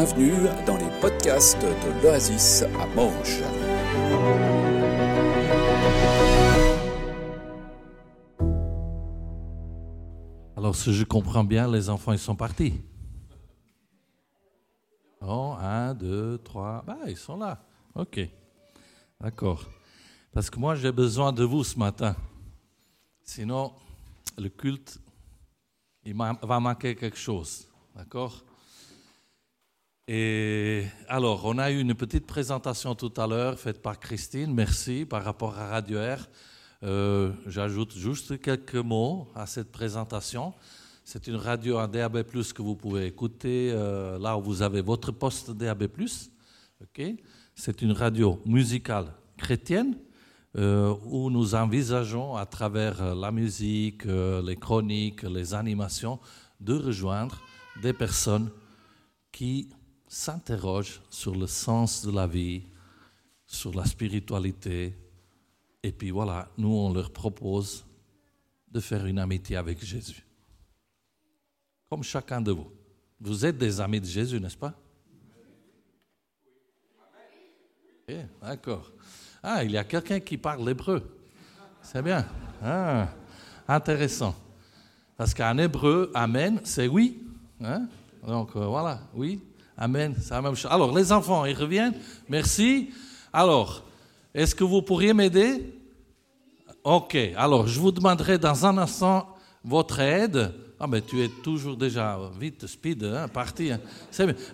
bienvenue dans les podcasts de l'Oasis à Manche. Alors, si je comprends bien, les enfants, ils sont partis. Oh, un, deux, trois. Bah, ils sont là. OK. D'accord. Parce que moi, j'ai besoin de vous ce matin. Sinon, le culte, il va manquer quelque chose. D'accord? Et alors, on a eu une petite présentation tout à l'heure faite par Christine. Merci par rapport à Radio Air. Euh, J'ajoute juste quelques mots à cette présentation. C'est une radio en DAB+, que vous pouvez écouter euh, là où vous avez votre poste DAB+. Okay C'est une radio musicale chrétienne euh, où nous envisageons à travers la musique, les chroniques, les animations, de rejoindre des personnes qui s'interrogent sur le sens de la vie, sur la spiritualité, et puis voilà, nous, on leur propose de faire une amitié avec Jésus. Comme chacun de vous. Vous êtes des amis de Jésus, n'est-ce pas? Ok, D'accord. Ah, il y a quelqu'un qui parle l'hébreu. C'est bien. Ah, intéressant. Parce qu'en hébreu, Amen, c'est oui. Hein? Donc euh, voilà, oui, Amen, c'est la même chose. Alors, les enfants, ils reviennent. Merci. Alors, est-ce que vous pourriez m'aider? Ok, alors je vous demanderai dans un instant votre aide. Ah, mais tu es toujours déjà vite, speed, hein, parti. Hein.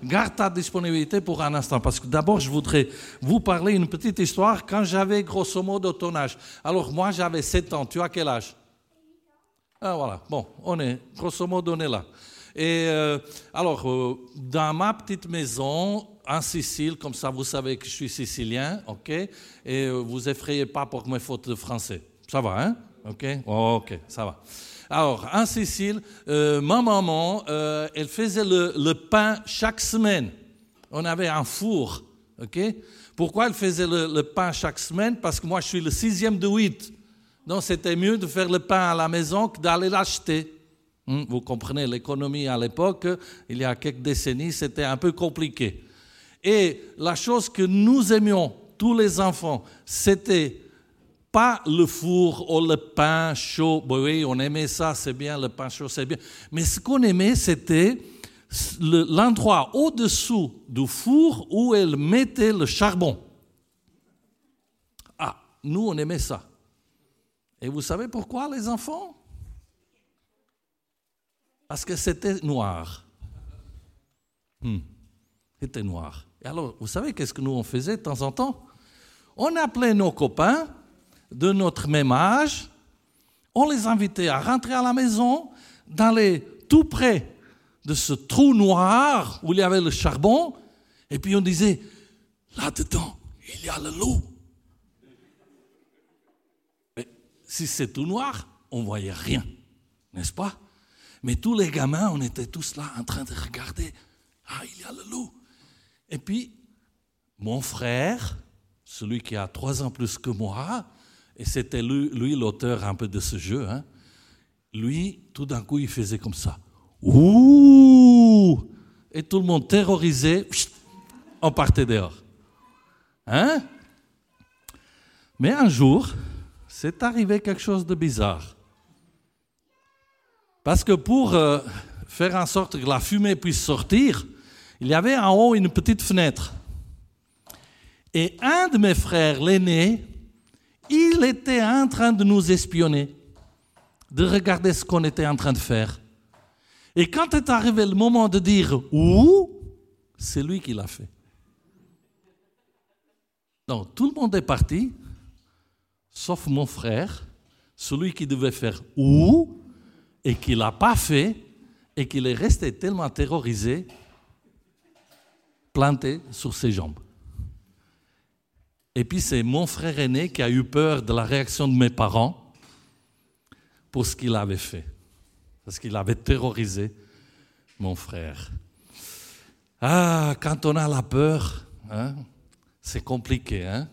Garde ta disponibilité pour un instant, parce que d'abord, je voudrais vous parler une petite histoire quand j'avais grosso modo ton âge. Alors, moi, j'avais 7 ans. Tu as quel âge? Ah, voilà. Bon, on est, grosso modo, on est là. Et euh, alors, euh, dans ma petite maison, en Sicile, comme ça, vous savez que je suis sicilien, ok? Et euh, vous effrayez pas pour mes fautes de français. Ça va, hein? Ok? Ok, ça va. Alors, en Sicile, ma maman, elle faisait le, pain chaque semaine. On avait un four, ok? Pourquoi elle faisait le, pain chaque semaine? Parce que moi, je suis le sixième de huit. Donc, c'était mieux de faire le pain à la maison que d'aller l'acheter. Hmm, vous comprenez, l'économie à l'époque, il y a quelques décennies, c'était un peu compliqué. Et la chose que nous aimions, tous les enfants, c'était pas le four ou le pain chaud. Oui, on aimait ça, c'est bien, le pain chaud, c'est bien. Mais ce qu'on aimait, c'était l'endroit au-dessous du four où elle mettait le charbon. Ah, nous, on aimait ça. Et vous savez pourquoi, les enfants? Parce que c'était noir. Hmm. C'était noir. Et alors, vous savez qu'est-ce que nous on faisait de temps en temps? On appelait nos copains de notre même âge, on les invitait à rentrer à la maison, d'aller tout près de ce trou noir où il y avait le charbon, et puis on disait, là-dedans, il y a le loup. Mais si c'est tout noir, on ne voyait rien, n'est-ce pas? Mais tous les gamins, on était tous là en train de regarder, ah, il y a le loup. Et puis, mon frère, celui qui a trois ans plus que moi, et c'était lui, l'auteur un peu de ce jeu, hein, lui, tout d'un coup, il faisait comme ça. Ouh Et tout le monde terrorisé, on partait dehors. Hein? Mais un jour, c'est arrivé quelque chose de bizarre. Parce que pour euh, faire en sorte que la fumée puisse sortir, il y avait en haut une petite fenêtre. Et un de mes frères, l'aîné, il était en train de nous espionner, de regarder ce qu'on était en train de faire. Et quand est arrivé le moment de dire où, c'est lui qui l'a fait. Donc tout le monde est parti, sauf mon frère, celui qui devait faire où, et qui ne l'a pas fait, et qu'il est resté tellement terrorisé, planté sur ses jambes. Et puis c'est mon frère aîné qui a eu peur de la réaction de mes parents pour ce qu'il avait fait. Parce qu'il avait terrorisé mon frère. Ah, quand on a la peur, hein, c'est compliqué. Hein?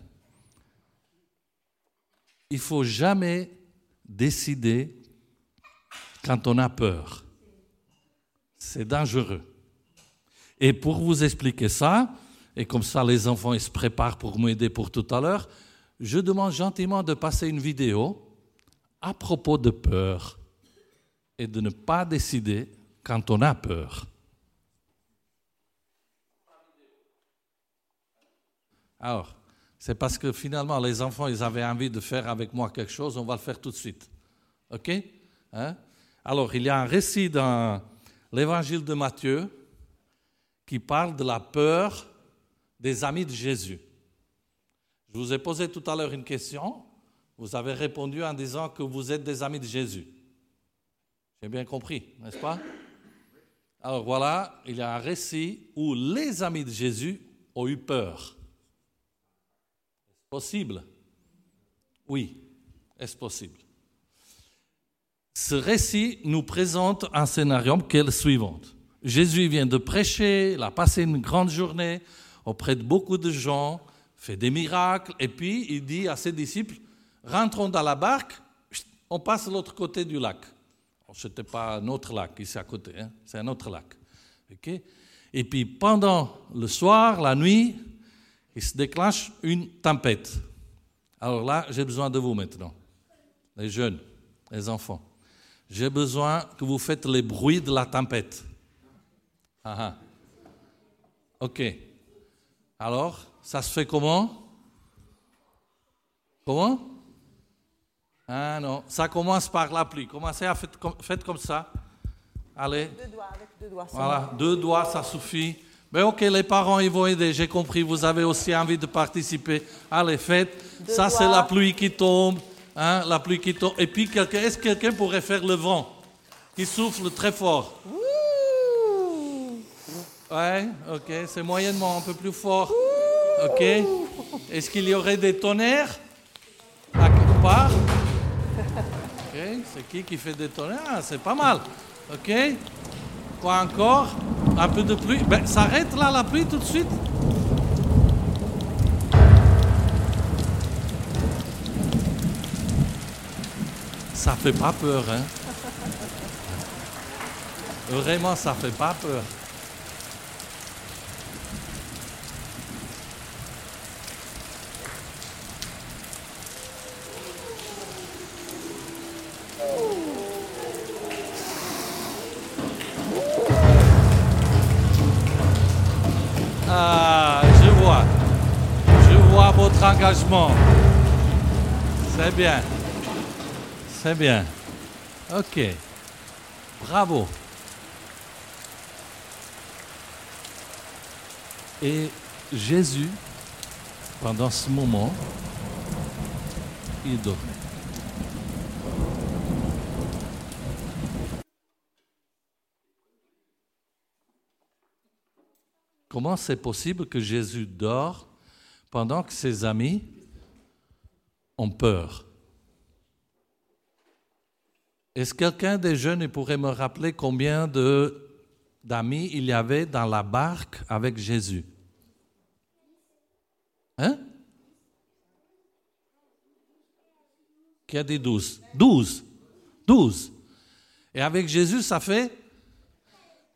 Il faut jamais décider quand on a peur. C'est dangereux. Et pour vous expliquer ça, et comme ça les enfants se préparent pour m'aider pour tout à l'heure, je demande gentiment de passer une vidéo à propos de peur et de ne pas décider quand on a peur. Alors, c'est parce que finalement les enfants ils avaient envie de faire avec moi quelque chose, on va le faire tout de suite. OK? Hein? Alors, il y a un récit dans l'évangile de Matthieu qui parle de la peur des amis de Jésus. Je vous ai posé tout à l'heure une question. Vous avez répondu en disant que vous êtes des amis de Jésus. J'ai bien compris, n'est-ce pas? Alors voilà, il y a un récit où les amis de Jésus ont eu peur. Est-ce possible? Oui, est-ce possible? Ce récit nous présente un scénario qui est le suivant. Jésus vient de prêcher, il a passé une grande journée auprès de beaucoup de gens, fait des miracles, et puis il dit à ses disciples, rentrons dans la barque, on passe l'autre côté du lac. Ce n'était pas un autre lac ici à côté, hein, c'est un autre lac. et puis pendant le soir, la nuit, il se déclenche une tempête. Alors là, j'ai besoin de vous maintenant, les jeunes, les enfants. J'ai besoin que vous faites les bruits de la tempête. Ah, ah. Ok. Alors, ça se fait comment? Comment? Ah non, ça commence par la pluie. Commencez à faire comme, faites comme ça. Allez. Deux doigts, avec deux doigts. Voilà, deux doigts, ça suffit. Mais ok, les parents, ils vont aider, j'ai compris, vous avez aussi envie de participer. Allez, faites. ça, c'est la pluie qui tombe. Hein, la pluie qui tombe. Et puis, est-ce que quelqu'un pourrait faire le vent qui souffle très fort? Ouais, ok, c'est moyennement un peu plus fort. Ok. Est-ce qu'il y aurait des tonnerres à quelque part? Ok, c'est qui qui fait des tonnerres? Ah, C'est pas mal. Ok. Quoi encore? Un peu de pluie. Ben, s'arrête là la pluie tout de suite. Ça fait pas peur, hein Vraiment, ça fait pas peur. engagement. C'est bien. C'est bien. OK. Bravo. Et Jésus, pendant ce moment, il dormait. Comment c'est possible que Jésus dort pendant que ses amis ont peur? Est-ce que quelqu'un des jeunes pourrait me rappeler combien d'amis il y avait dans la barque avec Jésus? Hein? Qui a dit douze? Douze. Douze. Et avec Jésus, ça fait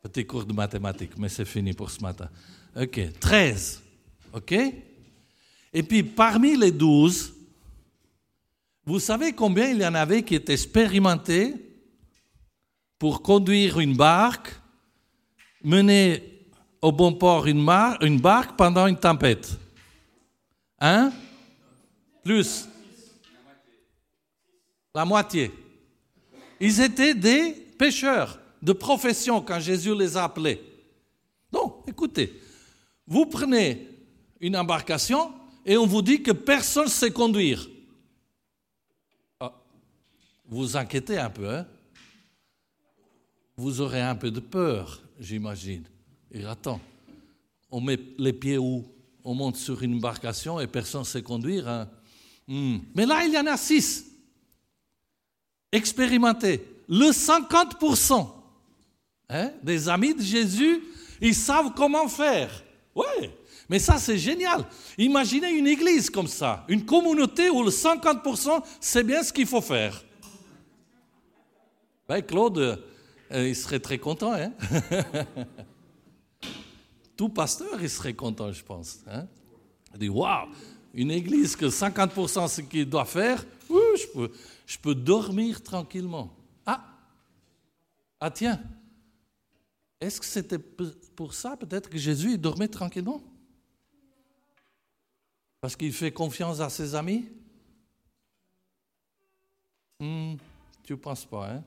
Petit cours de mathématiques, mais c'est fini pour ce matin. OK. Treize. OK? Et puis parmi les douze, vous savez combien il y en avait qui étaient expérimentés pour conduire une barque, mener au bon port une, barque pendant une tempête? Hein? Plus La moitié. Ils étaient des pêcheurs de profession quand Jésus les a appelés. Donc, écoutez, vous prenez une embarcation, et on vous dit que personne ne sait conduire. Vous inquiétez un peu, hein? Vous aurez un peu de peur, j'imagine. Et attends, on met les pieds où? On monte sur une embarcation et personne ne sait conduire. Hein? Hmm. Mais là, il y en a six. Expérimentés. Le 50% hein, des amis de Jésus, ils savent comment faire. Oui, mais ça, c'est génial. Imaginez une église comme ça, une communauté où le 50% sait bien ce qu'il faut faire. Ben, Claude, euh, il serait très content. Hein tout pasteur, il serait content, je pense. Hein? Il dit, waouh, une église que 50% ce qu'il doit faire, je, peux, je peux dormir tranquillement. Ah, ah tiens, est-ce que c'était pour ça peut-être que Jésus dormait tranquillement? Parce qu'il fait confiance à ses amis? Hmm, Tu ne penses pas, hein?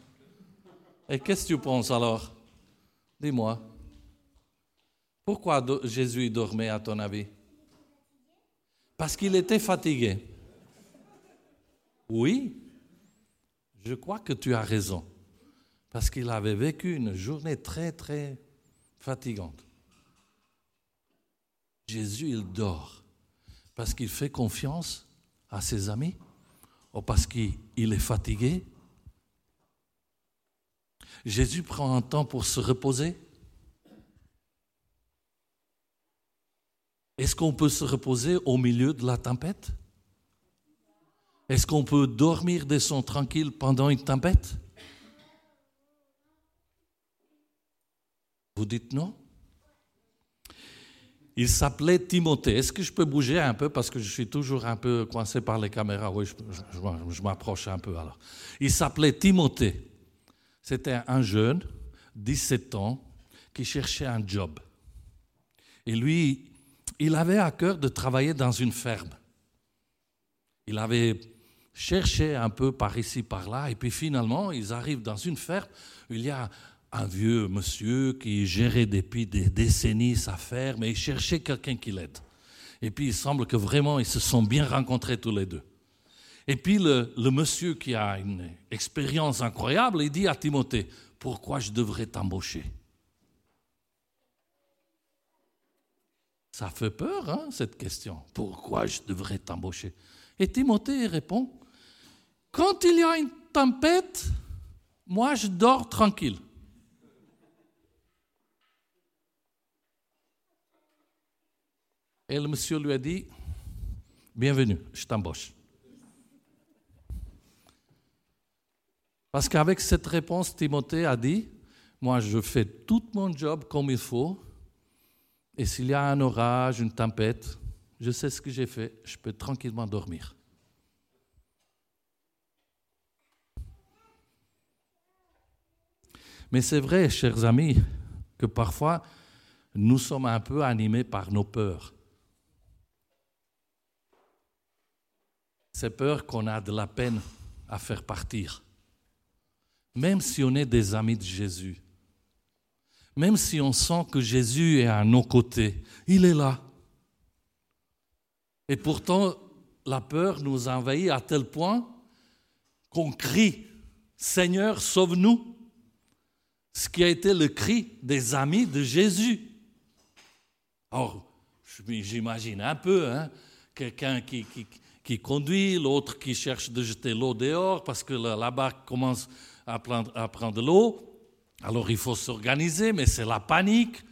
Et qu'est-ce que tu penses alors? Dis-moi. Pourquoi Jésus dormait à ton avis? Parce qu'il était fatigué. Oui, je crois que tu as raison parce qu'il avait vécu une journée très, très fatigante. Jésus, il dort parce qu'il fait confiance à ses amis ou parce qu'il est fatigué. Jésus prend un temps pour se reposer. Est-ce qu'on peut se reposer au milieu de la tempête? Est-ce qu'on peut dormir de son tranquille pendant une tempête? Vous dites non Il s'appelait Timothée. Est-ce que je peux bouger un peu parce que je suis toujours un peu coincé par les caméras? Oui, je, m'approche un peu alors. Il s'appelait Timothée. C'était un jeune, 17 ans, qui cherchait un job. Et lui, il avait à cœur de travailler dans une ferme. Il avait cherché un peu par ici, par là, et puis finalement, ils arrivent dans une ferme il y a un vieux monsieur qui gérait depuis des décennies sa ferme et il cherchait quelqu'un qui l'aide. Et puis il semble que vraiment ils se sont bien rencontrés tous les deux. Et puis le, monsieur qui a une expérience incroyable, il dit à Timothée, pourquoi je devrais t'embaucher? Ça fait peur, hein, cette question. Pourquoi je devrais t'embaucher? Et Timothée répond, quand il y a une tempête, moi je dors tranquille. Et le monsieur lui a dit, bienvenue, je t'embauche. Parce qu'avec cette réponse, Timothée a dit, moi je fais tout mon job comme il faut, et s'il y a un orage, une tempête, je sais ce que j'ai fait, je peux tranquillement dormir. Mais c'est vrai, chers amis, que parfois nous sommes un peu animés par nos peurs. c'est peur qu'on a de la peine à faire partir. Même si on est des amis de Jésus, même si on sent que Jésus est à nos côtés, il est là. Et pourtant, la peur nous envahit à tel point qu'on crie, Seigneur, sauve-nous. Ce qui a été le cri des amis de Jésus. Or, j'imagine un peu, hein, quelqu'un qui, conduit, l'autre qui cherche de jeter l'eau dehors parce que la, barque commence à prendre, à prendre de l'eau. Alors il faut s'organiser, mais c'est la panique.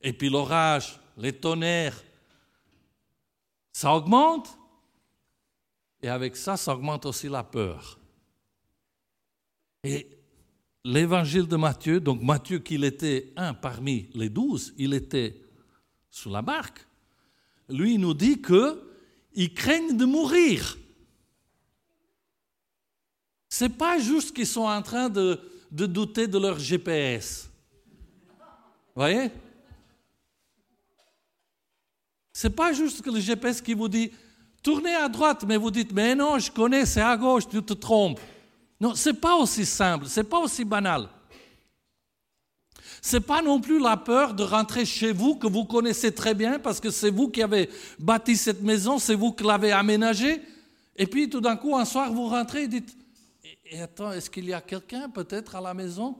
Et puis l'orage, les tonnerres, ça augmente. Et avec ça, ça augmente aussi la peur. Et l'évangile de Matthieu, donc Matthieu qu'il était un parmi les douze, il était sous la barque. Lui nous dit que ils craignent de mourir. Ce n'est pas juste qu'ils sont en train de, douter de leur GPS. Vous voyez? C'est pas juste que le GPS qui vous dit tournez à droite, mais vous dites mais non, je connais, c'est à gauche, tu te trompes. Non, c'est pas aussi simple, c'est pas aussi banal. C'est pas non plus la peur de rentrer chez vous que vous connaissez très bien parce que c'est vous qui avez bâti cette maison, c'est vous qui l'avez aménagée. Et puis tout d'un coup, un soir, vous rentrez et dites et attends, est-ce qu'il y a quelqu'un peut-être à la maison?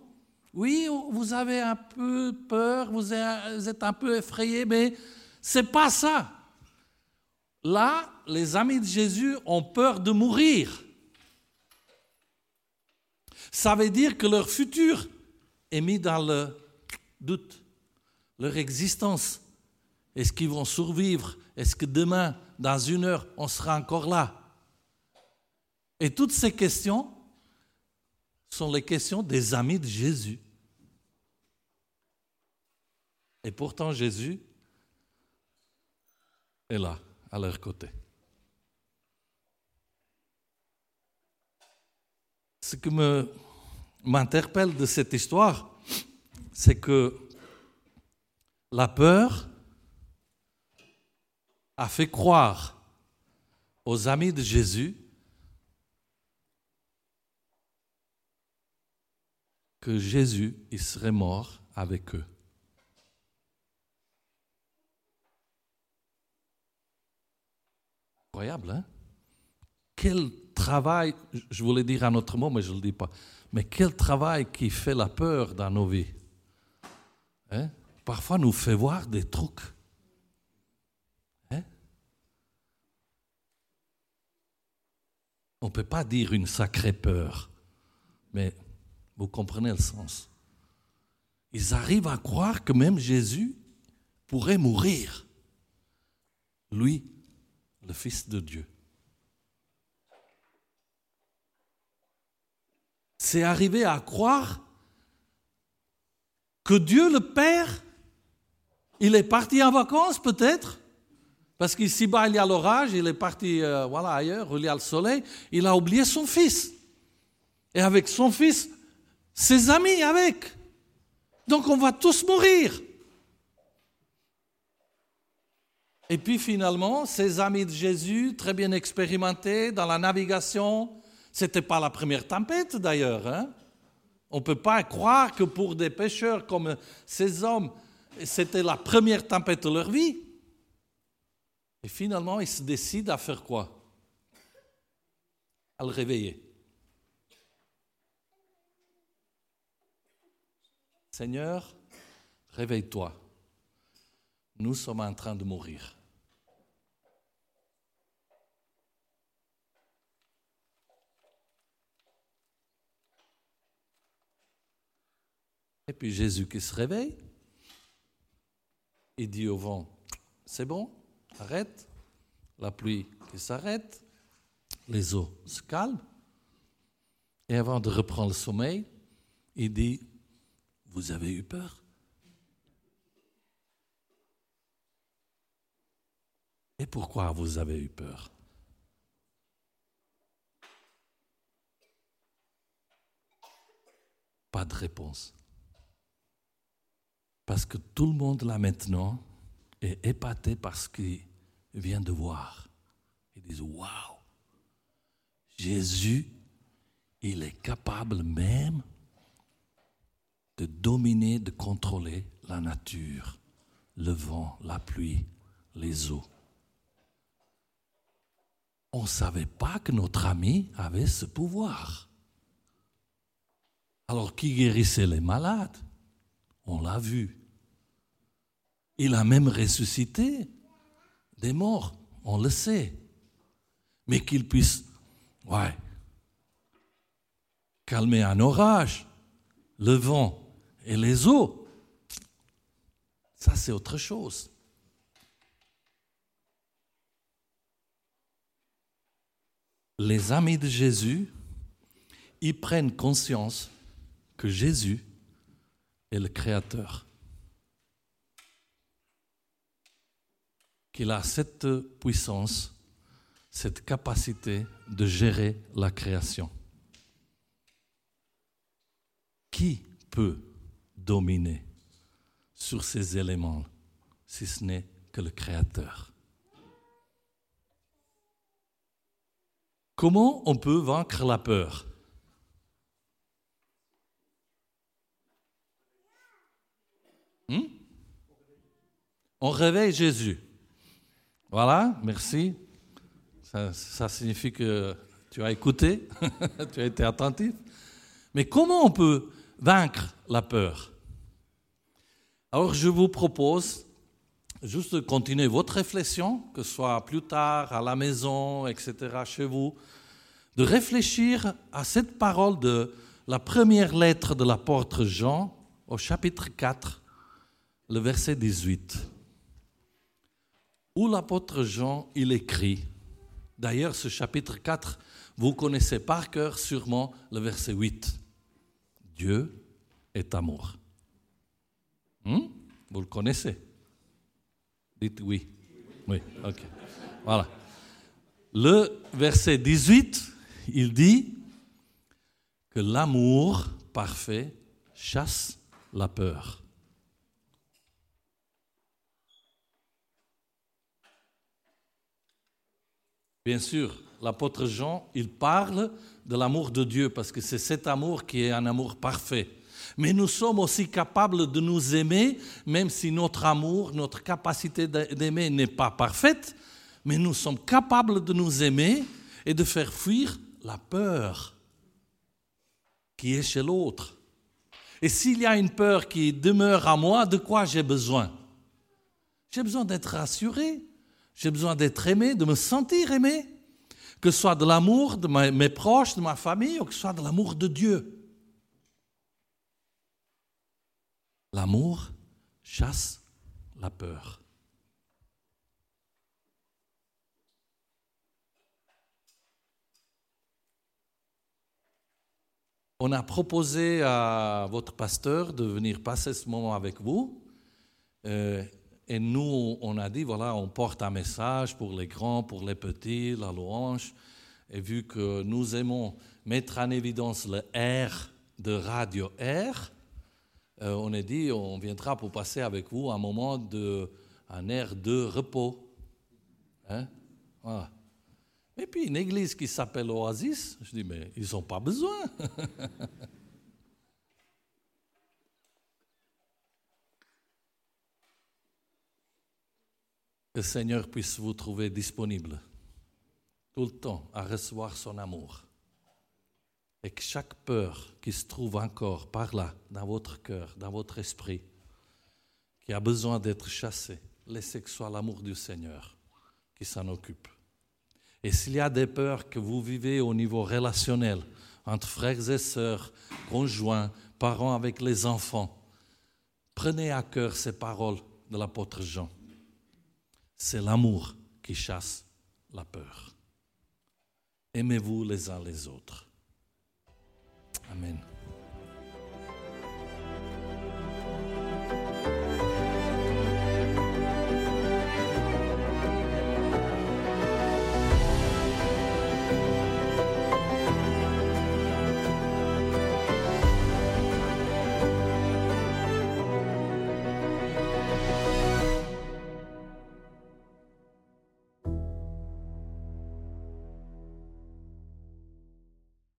Oui, vous avez un peu peur, vous êtes un peu effrayé, mais c'est pas ça. Là, les amis de Jésus ont peur de mourir. Ça veut dire que leur futur est mis dans le doute, leur existence. Est-ce qu'ils vont survivre? Est-ce que demain, dans une heure, on sera encore là? Et toutes ces questions sont les questions des amis de Jésus. Et pourtant, Jésus est là, à leur côté. Ce qui m'interpelle de cette histoire, c'est que la peur a fait croire aux amis de Jésus que Jésus il serait mort avec eux. Incroyable, hein? Quel travail, je voulais dire un autre mot, mais je ne le dis pas, mais quel travail qui fait la peur dans nos vies. Hein? Parfois nous fait voir des trucs. Hein? On ne peut pas dire une sacrée peur, mais vous comprenez le sens? Ils arrivent à croire que même Jésus pourrait mourir. Lui, le Fils de Dieu. C'est arriver à croire que Dieu le Père, il est parti en vacances peut-être, parce qu'ici-bas il y a l'orage, il est parti euh, voilà, ailleurs, il y a le soleil, il a oublié son fils. Et avec son fils, ses amis avec. Donc on va tous mourir. Et puis finalement, ces amis de Jésus, très bien expérimentés dans la navigation, ce n'était pas la première tempête d'ailleurs. Hein. on ne peut pas croire que pour des pêcheurs comme ces hommes, c'était la première tempête de leur vie. Et finalement, ils se décident à faire quoi? À le réveiller. Seigneur, réveille-toi. Nous sommes en train de mourir. Et puis Jésus qui se réveille, il dit au vent, c'est bon, arrête. La pluie qui s'arrête, les eaux se calment. Et avant de reprendre le sommeil, il dit, vous avez eu peur? Et pourquoi vous avez eu peur? Pas de réponse. Parce que tout le monde là maintenant est épaté par ce qu'il vient de voir. Ils disent Waouh Jésus, il est capable même de dominer, de contrôler la nature, le vent, la pluie, les eaux. On ne savait pas que notre ami avait ce pouvoir. Alors qui guérissait les malades? On l'a vu. Il a même ressuscité des morts, on le sait. Mais qu'il puisse, ouais, calmer un orage, le vent, et les eaux, ça c'est autre chose. Les amis de Jésus, ils prennent conscience que Jésus est le Créateur. Qu'il a cette puissance, cette capacité de gérer la création. Qui peut dominer sur ces éléments, si ce n'est que le Créateur. Comment on peut vaincre la peur? Hmm? On réveille Jésus. Voilà, merci. Ça, ça, signifie que tu as écouté, tu as été attentif. Mais comment on peut vaincre la peur? Alors je vous propose juste de continuer votre réflexion, que ce soit plus tard, à la maison, etc., chez vous, de réfléchir à cette parole de la première lettre de l'apôtre Jean au chapitre 4, le verset 18, où l'apôtre Jean, il écrit, d'ailleurs ce chapitre 4, vous connaissez par cœur sûrement le verset 8, Dieu est amour. Hmm? Vous le connaissez? Dites oui. Oui, ok. Voilà. Le verset 18, il dit que l'amour parfait chasse la peur. Bien sûr, l'apôtre Jean, il parle de l'amour de Dieu parce que c'est cet amour qui est un amour parfait. Mais nous sommes aussi capables de nous aimer, même si notre amour, notre capacité d'aimer n'est pas parfaite, mais nous sommes capables de nous aimer et de faire fuir la peur qui est chez l'autre. Et s'il y a une peur qui demeure à moi, de quoi j'ai besoin? J'ai besoin d'être rassuré, j'ai besoin d'être aimé, de me sentir aimé, que ce soit de l'amour de mes proches, de ma famille, ou que ce soit de l'amour de Dieu. L'amour chasse la peur. On a proposé à votre pasteur de venir passer ce moment avec vous. Euh, et nous, on a dit, voilà, on porte un message pour les grands, pour les petits, la louange. Et vu que nous aimons mettre en évidence le R de Radio R, euh, on a dit, on viendra pour passer avec vous un moment de, un air de repos. Hein? Et puis une église qui s'appelle Oasis, je dis, mais ils n'ont pas besoin. le Seigneur puisse vous trouver disponible tout le temps à recevoir son amour. Et que chaque peur qui se trouve encore par là, dans votre cœur, dans votre esprit, qui a besoin d'être chassée, laissez que soit l'amour du Seigneur qui s'en occupe. Et s'il y a des peurs que vous vivez au niveau relationnel, entre frères et sœurs, conjoints, parents avec les enfants, prenez à cœur ces paroles de l'apôtre Jean c'est l'amour qui chasse la peur. Aimez-vous les uns les autres. Amen.